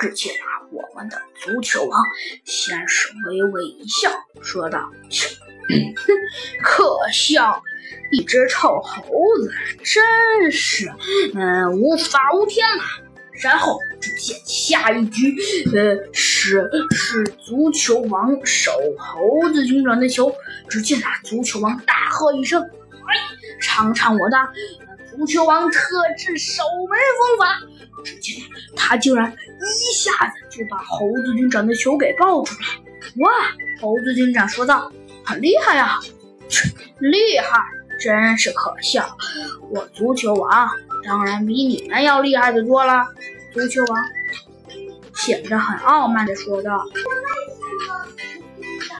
只见啊，我们的足球王先是微微一笑，说道：“切，哼，可笑！一只臭猴子，真是，嗯，无法无天了。”然后只见下一局，呃，是是足球王守猴子军长的球。只见啊，足球王大喝一声：“哎，尝尝我的足球王特制守门方法！”只见他竟然一下子就把猴子警长的球给抱出来。哇！猴子警长说道：“很厉害呀！”切，厉害，真是可笑。我足球王。当然比你们要厉害的多了，足球王显得很傲慢的说道。